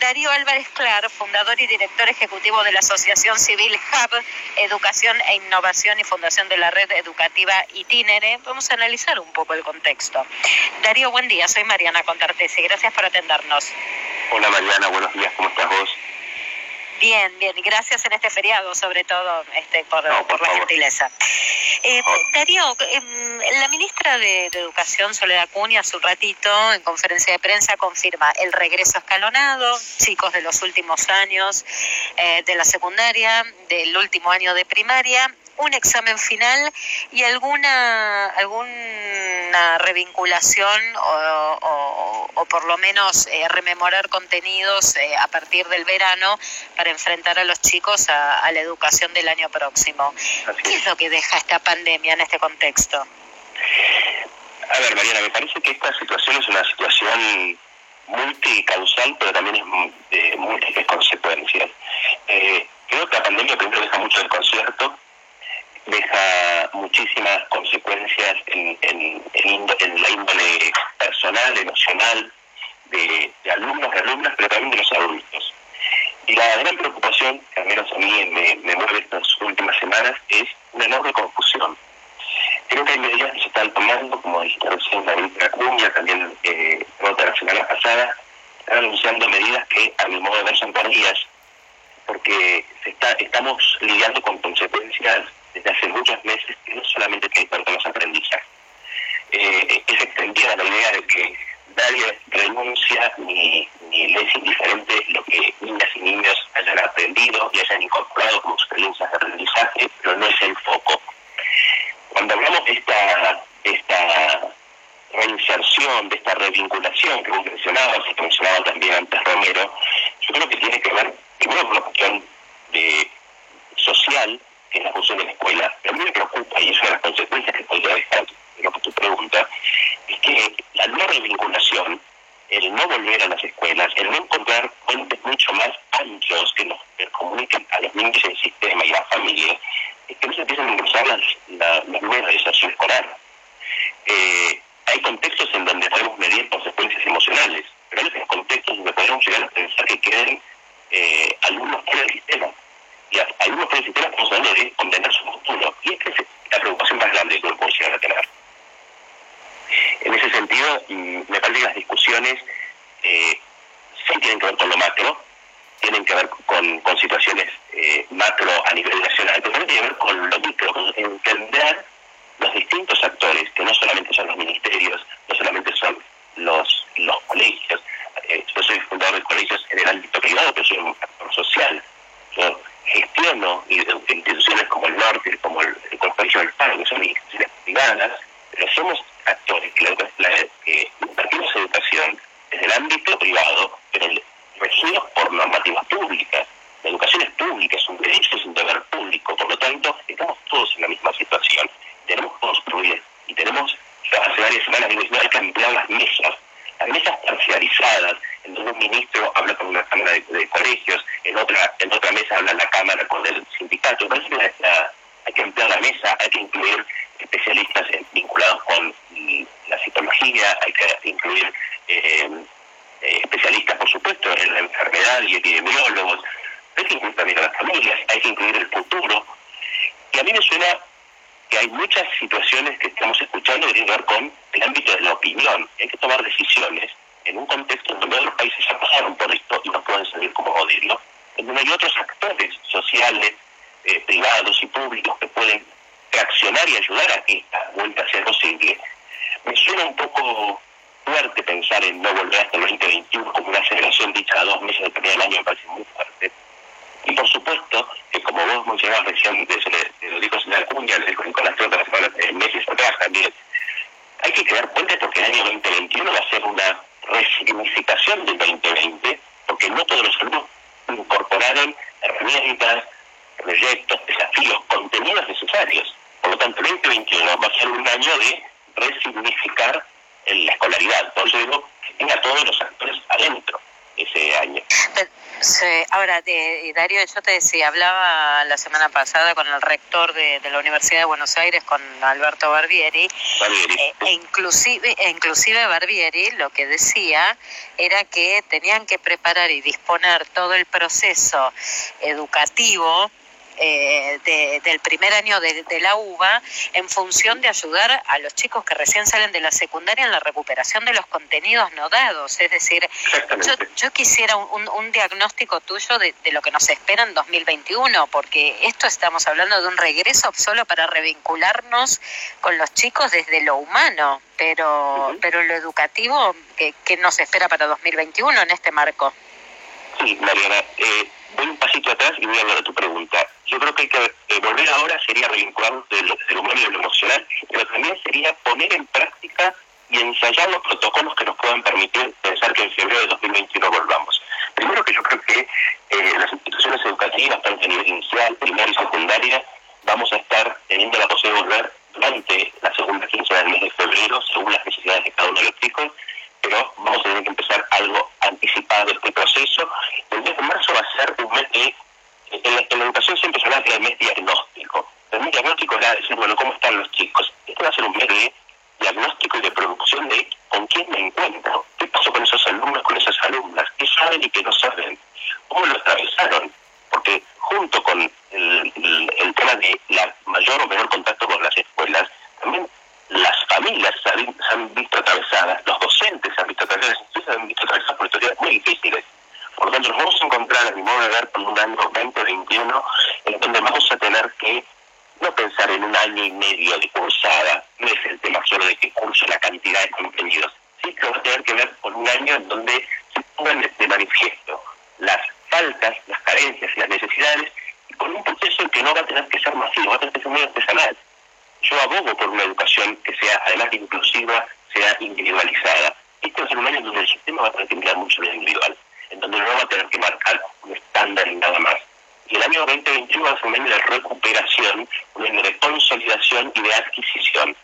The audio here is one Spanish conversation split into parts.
Darío Álvarez Clar, fundador y director ejecutivo de la Asociación Civil Hub, Educación e Innovación y Fundación de la Red Educativa Itinere. Vamos a analizar un poco el contexto. Darío, buen día. Soy Mariana Contartesi. Gracias por atendernos. Hola Mariana, buenos días. ¿Cómo estás vos? Bien, bien, gracias en este feriado, sobre todo este, por, la gentileza. Eh, Darío, em, la ministra de, Educación, Soledad Cunha, hace un ratito, en conferencia de prensa, confirma el regreso escalonado, chicos de los últimos años eh, de la secundaria, del último año de primaria, un examen final y alguna alguna revinculación o, por lo menos eh, rememorar contenidos eh, a partir del verano para enfrentar a los chicos a, la educación del año próximo. ¿Qué es lo que deja esta pandemia en este contexto? A ver, Mariana, me parece que esta situación es una situación multicausal, pero también es de múltiples consecuencias. Eh, creo que la pandemia primero deja mucho del muchísimas consecuencias en, en, en, la índole personal, emocional, de, alumnos, de alumnas, pero también de los adultos. Y la gran preocupación, que al menos a mí me, me mueve estas últimas semanas, es una enorme confusión. Creo que hay medidas que se están tomando, como dijiste recién la ministra Cuña, también eh, otra la semana pasada, están anunciando medidas que a mi modo de ver son tardías, porque se está, estamos lidiando con consecuencias desde hace muchos meses que no solamente tiene que los aprendizajes. Eh, es extendida la idea de que nadie renuncia ni, ni le es indiferente lo que niñas y niños hayan aprendido y hayan incorporado como experiencias de aprendizaje, pero no es el foco. Cuando hablamos de esta, esta reinserción, de esta revinculación que vos mencionabas y que mencionaba también antes Romero, yo creo que tiene que ver primero con la cuestión es la función de la escuela. Pero a mí me preocupa, y es una de las consecuencias que podría dejar de lo que tú preguntas, es que la no revinculación, el no volver a las escuelas, el no encontrar puentes mucho más anchos que nos comuniquen a los niños en el sistema y a las familias, es que no se empiezan a impulsar las, la, la nueva escolar. Eh, hay contextos en donde podemos medir consecuencias emocionales, pero hay otros contextos donde podemos llegar a pensar que queden eh, alumnos fuera del sistema y algunos pueden sistema estamos hablando de condenar su futuro. Y esta es la preocupación más grande que uno puede llegar a tener. En ese sentido, mm, me parece que las discusiones eh, sí tienen que ver con lo macro, tienen que ver con, situaciones eh, macro a nivel nacional, pero también tienen que ver con lo micro, con entender los distintos actores, que no solamente son los ministerios, no solamente son los, colegios. Eh, yo soy fundador de colegios en el ámbito privado, pero soy un actor social. Yo gestiono instituciones como el Norte, como el, Colegio del Paro, que son instituciones privadas, pero somos actores que, la, que impartimos educación desde el ámbito privado, pero regidos por normativas públicas. La educación es pública, es un derecho, es un deber público, por lo tanto, estamos todos en la misma situación. Tenemos que construir y tenemos, hace varias semanas digo, hay que ampliar las mesas, las mesas parcializadas, en donde un ministro habla con una cámara de, colegios, en otra en otra mesa habla la cámara con el sindicato. hay que ampliar la mesa, hay que incluir especialistas vinculados con la psicología, hay que incluir eh, eh, especialistas, por supuesto, en la enfermedad y epidemiólogos, hay que incluir también a las familias, hay que incluir el futuro. Y a mí me suena que hay muchas situaciones que estamos escuchando que tienen que ver con el ámbito de la opinión. Hay que tomar decisiones en un contexto donde otros países ya pasaron por esto y no pueden salir como modelo, en donde hay otros actores sociales, eh, privados y públicos que pueden reaccionar y ayudar a que esta vuelta sea posible, me suena un poco fuerte pensar en no volver hasta el 2021 como una aceleración dicha a dos meses de primer año, me parece muy fuerte. Y por supuesto, que como vos mencionabas recién, de, lo dijo señora Cuña, lo dijo Nicolás Trota meses atrás también, hay que crear puentes porque el año 2021 va a ser una resignificación del 2020, porque no todos los alumnos incorporaron herramientas, proyectos, desafíos, contenidos necesarios. Por lo tanto, el 2021 va a ser un año de resignificar la escolaridad. Por eso digo que tenga todos los actores adentro ese año. Ahora, Darío, yo te decía, hablaba la semana pasada con el rector de, la Universidad de Buenos Aires, con Alberto Barbieri, eh, e inclusive, e inclusive Barbieri lo que decía era que tenían que preparar y disponer todo el proceso educativo eh, del primer año de, la UBA en función de ayudar a los chicos que recién salen de la secundaria en la recuperación de los contenidos no dados. Es decir, yo, quisiera un, diagnóstico tuyo de, lo que nos espera en 2021, porque esto estamos hablando de un regreso solo para revincularnos con los chicos desde lo humano, pero, pero lo educativo, ¿qué, ¿qué nos espera para 2021 en este marco? Sí, Mariana. Eh, voy un pasito atrás y voy a hablar de tu pregunta. Yo creo que hay que eh, volver ahora sería revincularnos de lo, humano y de emocional, pero también sería poner en práctica y ensayar los protocolos que nos puedan permitir pensar que en febrero de 2021 volvamos. Primero que yo creo que eh, las instituciones educativas, tanto a nivel inicial, primaria y secundaria, vamos a estar teniendo la posibilidad de volver durante la segunda quincena del mes de febrero, según las necesidades de cada uno de los chicos, pero vamos a tener que empezar algo anticipado este proceso. El mes de marzo va a ser un mes de... En la, educación siempre se habla del mes diagnóstico. El mes diagnóstico era decir, bueno, ¿cómo están los chicos? Este va a ser un mes de diagnóstico y de producción de con quién me encuentro, qué pasó con esos alumnos, con esas alumnas, qué saben y qué no saben, cómo lo atravesaron, porque junto con el, tema de la mayor o menor contacto con las escuelas, también las familias se han, visto atravesadas, los docentes se han visto atravesadas, se han visto atravesadas por situaciones muy difíciles. Por lo tanto, nos vamos a encontrar, a mi modo de ver, con un año 2021 en donde vamos a tener que no pensar en un año y medio de cursada, no es el tema solo de que curso la cantidad de contenidos, sí que va a tener que ver con un año en donde se pongan de manifiesto las faltas, las carencias y las necesidades, y con un proceso que no va a tener que ser masivo, va a tener que ser muy artesanal. Yo abogo por una educación que sea, además de inclusiva, sea individualizada. Este va a ser un año en donde el sistema va a tener que mirar mucho lo individual, en donde no va a tener que marcar un estándar y nada más. Y el año 2021 va a ser un año de recuperación, un año de consolidación y de adquisición,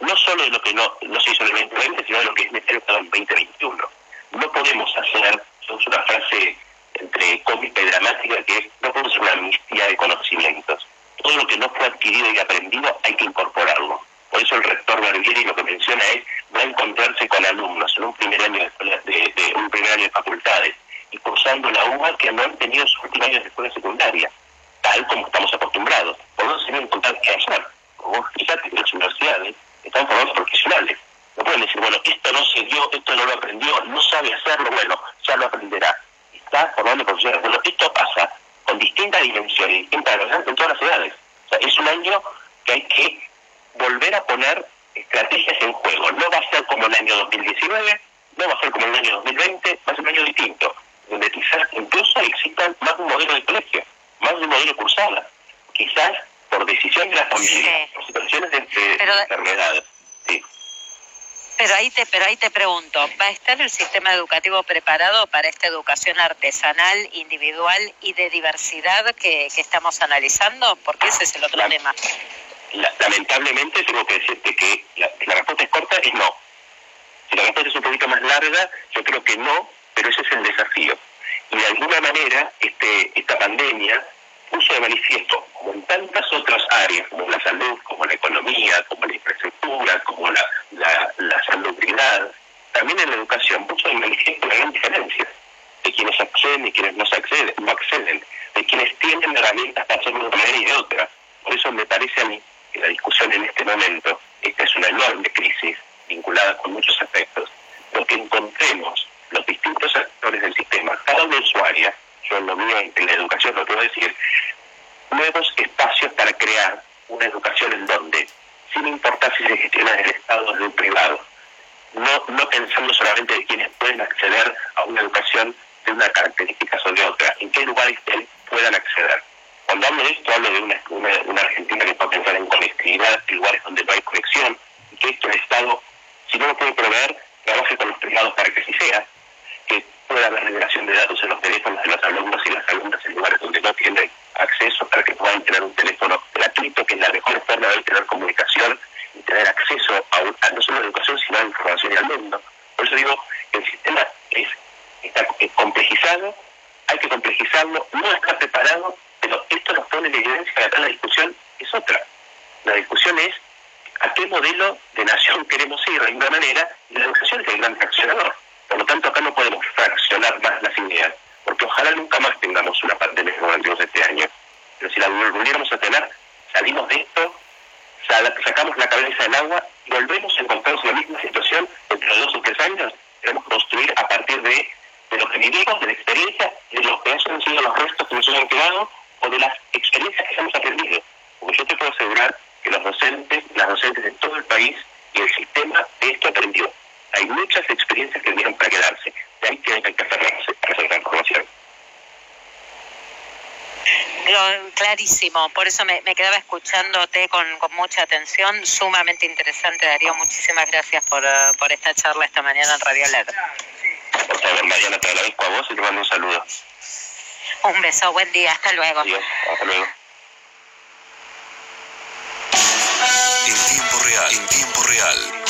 no solo de lo que no, no se hizo en el 2020, sino de lo que es necesario para el 2021. No podemos hacer, es una frase entre cómica y dramática, que es, no podemos hacer una amnistía de conocimientos todo lo que no fue adquirido y aprendido hay que incorporarlo. Por eso el rector Barbieri lo que menciona es va a encontrarse con alumnos en un primer año de, de, un primer año de facultades y cursando la UBA que no han tenido sus últimos años de escuela secundaria, tal como estamos acostumbrados. Por eso se tienen que encontrar qué hacer. Como fíjate que las universidades están formando profesionales. No pueden decir, bueno, esto no se dio, esto no lo aprendió, no sabe hacerlo, bueno, ya lo aprenderá. Está formando profesionales. Bueno, esto pasa con distintas dimensiones, distintas en todas las edades. O sea, es un año que hay que volver a poner estrategias en juego. No va a ser como el año 2019, no va a ser como el año 2020, va a ser un año distinto, donde quizás incluso existan más de un modelo de colegio, más de un modelo cursada. Quizás por decisión de la familia, por situaciones de, enfermedad. Sí. Pero ahí te, pero ahí te pregunto, ¿va a estar el sistema educativo preparado para esta educación artesanal, individual y de diversidad que, estamos analizando? Porque ese es el otro tema. lamentablemente tengo que decirte que la, respuesta es corta es no. Si la respuesta es un poquito más larga, yo creo que no, pero ese es el desafío. Y de alguna manera este, esta pandemia puso de manifiesto, como en tantas otras áreas, como la salud, como la economía, como la infraestructura, como la, la, la salubridad, también en la educación puso de manifiesto la gran diferencia de quienes acceden y quienes no acceden, no acceden, de quienes tienen herramientas para hacerlo de una manera y de otra. Por eso me parece a mí que la discusión en este momento, esta es una enorme crisis vinculada con muchos aspectos, lo que encontremos los distintos actores del sistema, cada su área, yo en lo mío, en la educación lo puedo decir, nuevos espacios para crear una educación en donde, sin importar si se gestiona desde el Estado o desde el privado, no, no pensando solamente de quienes pueden acceder a una educación de una característica o de otra, en qué lugares puedan acceder. Cuando hablo de esto, hablo de una, una, Argentina que puede pensar en conectividad, en lugares donde no hay conexión, y que esto el Estado, si no lo puede proveer, trabaje con los privados para que así sea, que pueda haber revelación de datos en los teléfonos de los alumnos y las alumnas en lugares donde no tienen acceso para que puedan tener un teléfono gratuito, que es la mejor forma de tener comunicación y tener acceso a, no solo a la educación, sino a la información y al mundo. Por eso digo el sistema es, está complejizado, hay que complejizarlo, no está preparado, pero esto nos pone en evidencia que acá la discusión es otra. La discusión es a qué modelo de nación queremos ir de alguna manera, y la educación es el gran fraccionador. Por lo tanto, acá no podemos fraccionar más las ideas, ojalá nunca más tengamos una pandemia como la tuvimos este año. Pero si la volviéramos a tener, salimos de esto, sacamos la cabeza del agua y volvemos a encontrarnos en la misma situación entre dos o tres años. Queremos construir a partir de, de lo que vivimos, de la experiencia, de los que han sido los restos que nos han quedado o de las experiencias que hemos aprendido. Porque yo te puedo asegurar que los docentes, las docentes de todo el país y el sistema de esto aprendió. Hay muchas experiencias que vinieron para quedarse. De ahí tienen que hacer transformación. Clarísimo, por eso me, quedaba escuchándote con, mucha atención, sumamente interesante Darío, muchísimas gracias por, eh, por esta charla esta mañana en Radio Lab. Por favor, Mariana, te agradezco a vos y te mando un saludo. Un beso, buen día, hasta luego. hasta luego. En tiempo real, en tiempo real.